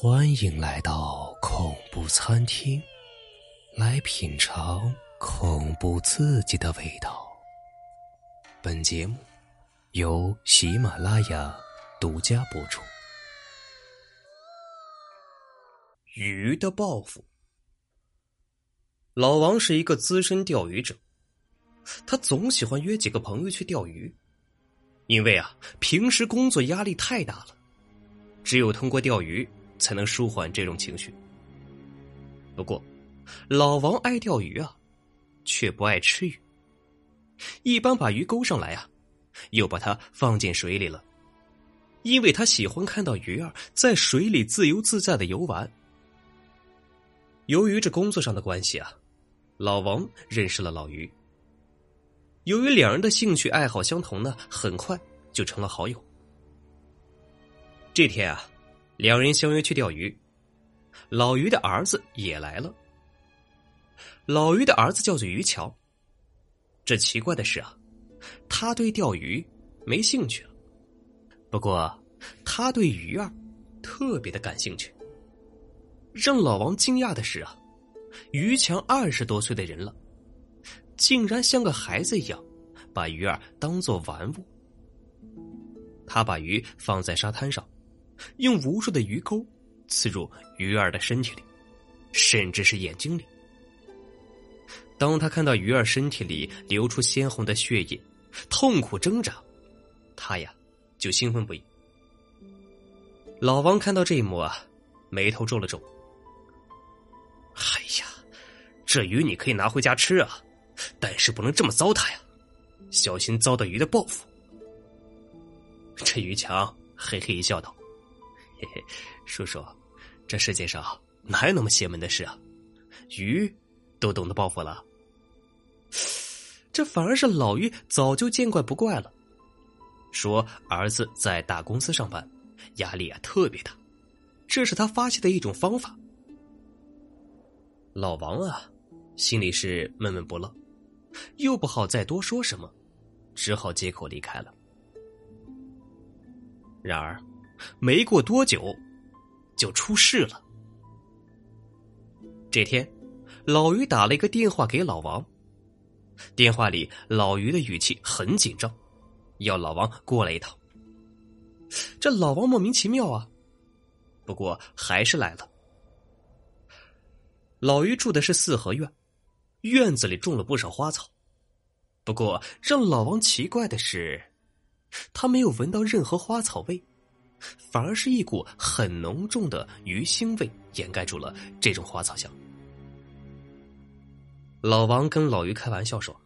欢迎来到恐怖餐厅，来品尝恐怖刺激的味道。本节目由喜马拉雅独家播出。鱼的报复。老王是一个资深钓鱼者，他总喜欢约几个朋友去钓鱼，因为啊，平时工作压力太大了，只有通过钓鱼。才能舒缓这种情绪。不过，老王爱钓鱼啊，却不爱吃鱼。一般把鱼勾上来啊，又把它放进水里了，因为他喜欢看到鱼儿在水里自由自在的游玩。由于这工作上的关系啊，老王认识了老于。由于两人的兴趣爱好相同呢，很快就成了好友。这天啊。两人相约去钓鱼，老于的儿子也来了。老于的儿子叫做于桥。这奇怪的是啊，他对钓鱼没兴趣了，不过他对鱼儿特别的感兴趣。让老王惊讶的是啊，于强二十多岁的人了，竟然像个孩子一样，把鱼儿当做玩物。他把鱼放在沙滩上。用无数的鱼钩刺入鱼儿的身体里，甚至是眼睛里。当他看到鱼儿身体里流出鲜红的血液，痛苦挣扎，他呀就兴奋不已。老王看到这一幕啊，眉头皱了皱。哎呀，这鱼你可以拿回家吃啊，但是不能这么糟蹋呀，小心遭到鱼的报复。这于强嘿嘿一笑道。嘿嘿，叔叔，这世界上哪有那么邪门的事啊？鱼都懂得报复了，这反而是老于早就见怪不怪了。说儿子在大公司上班，压力啊特别大，这是他发泄的一种方法。老王啊，心里是闷闷不乐，又不好再多说什么，只好借口离开了。然而。没过多久，就出事了。这天，老于打了一个电话给老王。电话里，老于的语气很紧张，要老王过来一趟。这老王莫名其妙啊，不过还是来了。老于住的是四合院，院子里种了不少花草。不过让老王奇怪的是，他没有闻到任何花草味。反而是一股很浓重的鱼腥味掩盖住了这种花草香。老王跟老于开玩笑说：“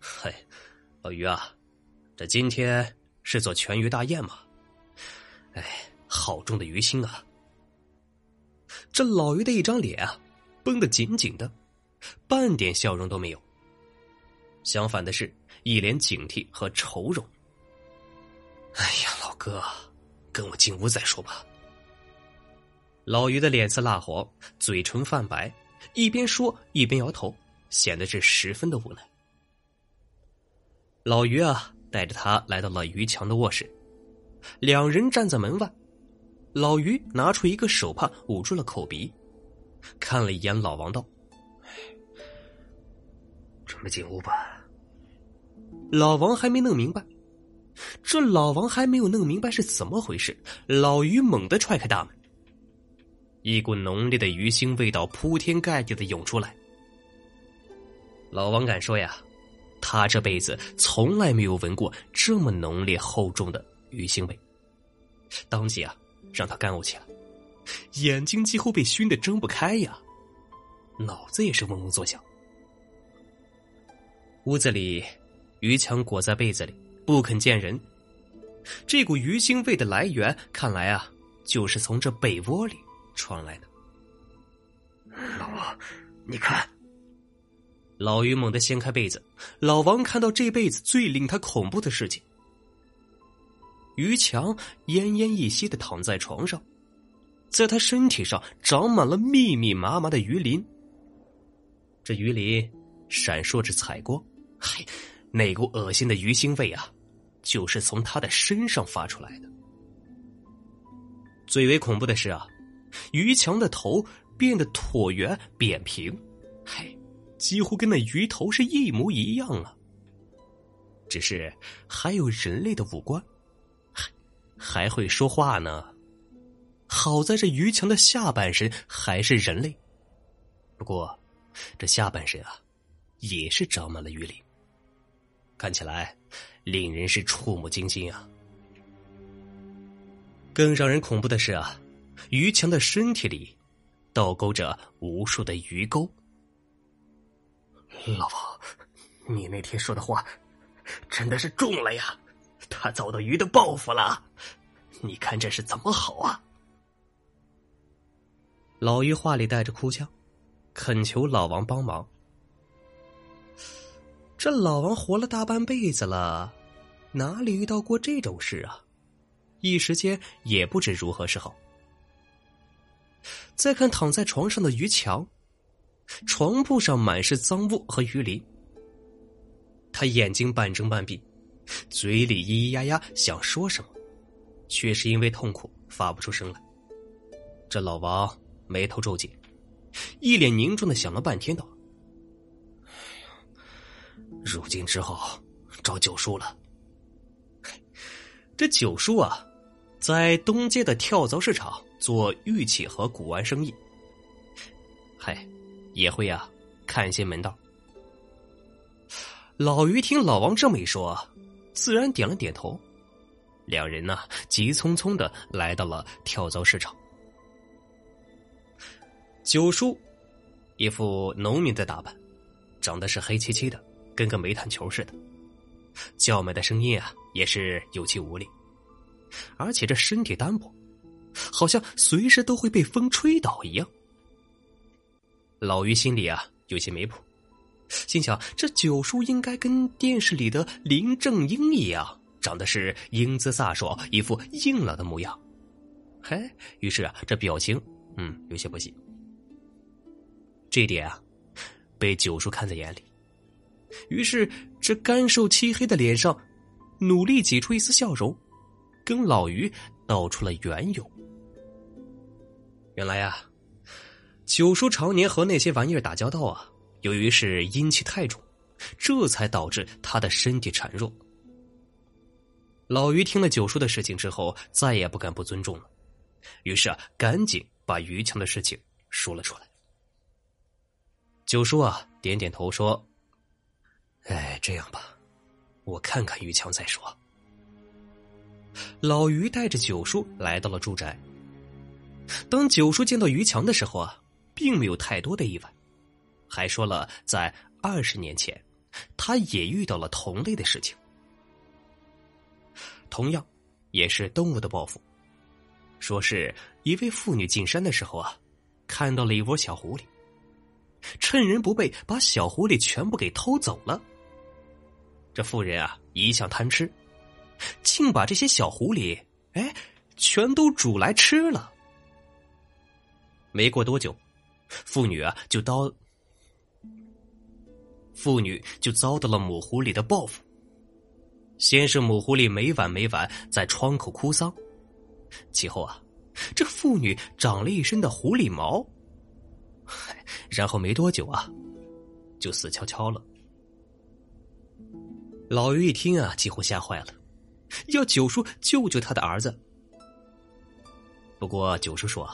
嘿，老于啊，这今天是做全鱼大宴嘛？哎，好重的鱼腥啊！”这老于的一张脸啊，绷得紧紧的，半点笑容都没有。相反的是，一脸警惕和愁容。哎呀，老哥。跟我进屋再说吧。老于的脸色蜡黄，嘴唇泛白，一边说一边摇头，显得是十分的无奈。老于啊，带着他来到了于强的卧室，两人站在门外。老于拿出一个手帕捂住了口鼻，看了一眼老王，道：“准备进屋吧。”老王还没弄明白。这老王还没有弄明白是怎么回事，老于猛地踹开大门，一股浓烈的鱼腥味道铺天盖地的涌出来。老王敢说呀，他这辈子从来没有闻过这么浓烈厚重的鱼腥味，当即啊，让他干呕起来，眼睛几乎被熏得睁不开呀，脑子也是嗡嗡作响。屋子里，于强裹在被子里。不肯见人，这股鱼腥味的来源，看来啊，就是从这被窝里传来的。老王，你看，老于猛地掀开被子，老王看到这辈子最令他恐怖的事情：于强奄奄一息的躺在床上，在他身体上长满了密密麻麻的鱼鳞，这鱼鳞闪烁着彩光，嗨，那股恶心的鱼腥味啊！就是从他的身上发出来的。最为恐怖的是啊，于强的头变得椭圆扁平，嘿，几乎跟那鱼头是一模一样啊。只是还有人类的五官，还还会说话呢。好在这于强的下半身还是人类，不过这下半身啊，也是长满了鱼鳞，看起来令人是触目惊心啊。更让人恐怖的是啊，于强的身体里倒钩着无数的鱼钩。老王，你那天说的话真的是中了呀！他遭到鱼的报复了，你看这是怎么好啊？老于话里带着哭腔，恳求老王帮忙。这老王活了大半辈子了，哪里遇到过这种事啊？一时间也不知如何是好。再看躺在床上的于强，床铺上满是脏物和鱼鳞。他眼睛半睁半闭，嘴里咿咿呀呀想说什么，却是因为痛苦发不出声来。这老王眉头皱紧，一脸凝重的想了半天，道：“如今只好找九叔了。这九叔啊。”在东街的跳蚤市场做玉器和古玩生意，嗨，也会啊，看一些门道。老于听老王这么一说，自然点了点头。两人呢，急匆匆的来到了跳蚤市场。九叔一副农民的打扮，长得是黑漆漆的，跟个煤炭球似的，叫卖的声音啊，也是有气无力。而且这身体单薄，好像随时都会被风吹倒一样。老于心里啊有些没谱，心想这九叔应该跟电视里的林正英一样，长得是英姿飒爽，一副硬朗的模样。嘿，于是啊这表情嗯有些不行。这点啊被九叔看在眼里，于是这干瘦漆黑的脸上努力挤出一丝笑容。跟老于道出了缘由。原来呀，九叔常年和那些玩意儿打交道啊，由于是阴气太重，这才导致他的身体孱弱。老于听了九叔的事情之后，再也不敢不尊重了，于是啊，赶紧把于强的事情说了出来。九叔啊，点点头说：“哎，这样吧，我看看于强再说。”老于带着九叔来到了住宅。当九叔见到于强的时候啊，并没有太多的意外，还说了在二十年前，他也遇到了同类的事情，同样也是动物的报复。说是一位妇女进山的时候啊，看到了一窝小狐狸，趁人不备把小狐狸全部给偷走了。这妇人啊，一向贪吃。竟把这些小狐狸，哎，全都煮来吃了。没过多久，妇女啊就遭妇女就遭到了母狐狸的报复。先是母狐狸每晚每晚在窗口哭丧，其后啊，这妇女长了一身的狐狸毛，然后没多久啊，就死翘翘了。老于一听啊，几乎吓坏了。要九叔救救他的儿子。不过九叔说，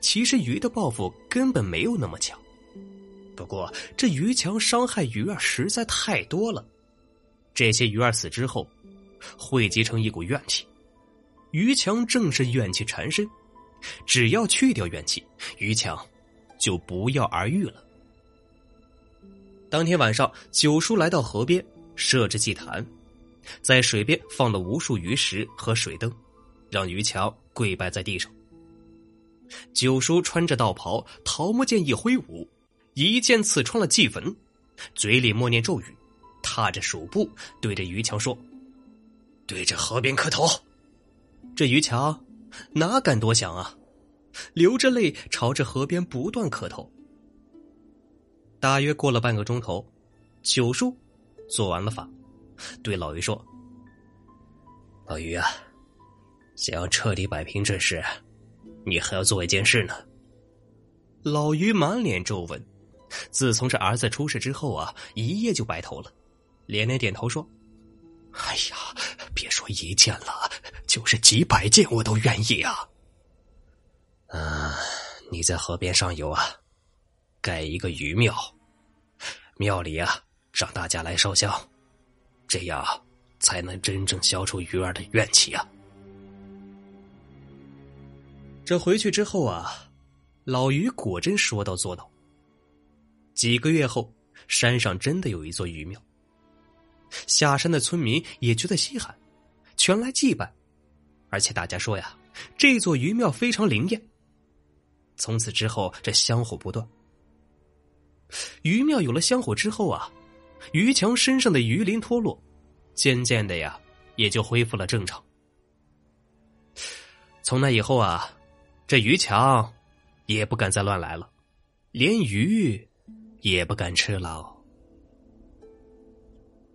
其实鱼的报复根本没有那么强。不过这鱼强伤害鱼儿实在太多了，这些鱼儿死之后，汇集成一股怨气。鱼强正是怨气缠身，只要去掉怨气，鱼强就不药而愈了。当天晚上，九叔来到河边，设置祭坛。在水边放了无数鱼食和水灯，让于强跪拜在地上。九叔穿着道袍，桃木剑一挥舞，一剑刺穿了祭坟，嘴里默念咒语，踏着鼠步对着于强说：“对着河边磕头。”这于强哪敢多想啊，流着泪朝着河边不断磕头。大约过了半个钟头，九叔做完了法。对老于说：“老于啊，想要彻底摆平这事，你还要做一件事呢。老于满脸皱纹，自从这儿子出事之后啊，一夜就白头了，连连点头说：“哎呀，别说一件了，就是几百件我都愿意啊。”啊，你在河边上游啊，盖一个鱼庙，庙里啊，让大家来烧香，这样才能真正消除鱼儿的怨气啊。这回去之后啊，老于果真说到做到。几个月后，山上真的有一座鱼庙，下山的村民也觉得稀罕，全来祭拜，而且大家说呀，这座鱼庙非常灵验。从此之后，这香火不断。鱼庙有了香火之后啊，于强身上的鱼鳞脱落，渐渐的呀，也就恢复了正常。从那以后啊。这于强也不敢再乱来了，连鱼也不敢吃了。